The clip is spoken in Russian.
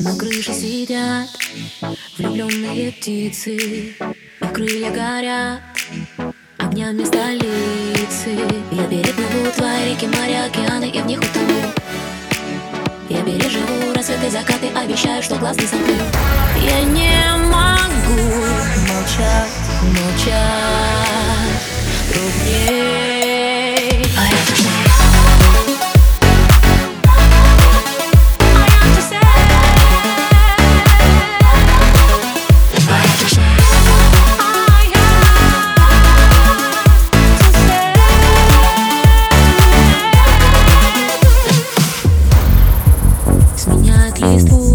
На крыше сидят влюбленные птицы Их крылья горят огнями столицы. Я переплыву твои реки, моря, океаны и в них утону. Я переживу рассветы, закаты, обещаю, что глаз не сомкну. Я не могу молчать, молчать сменяет листву